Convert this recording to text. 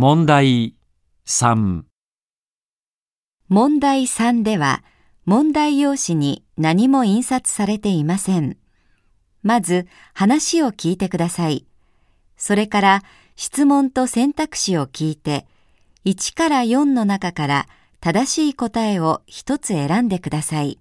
問題3問題3では、問題用紙に何も印刷されていません。まず、話を聞いてください。それから、質問と選択肢を聞いて、1から4の中から正しい答えを1つ選んでください。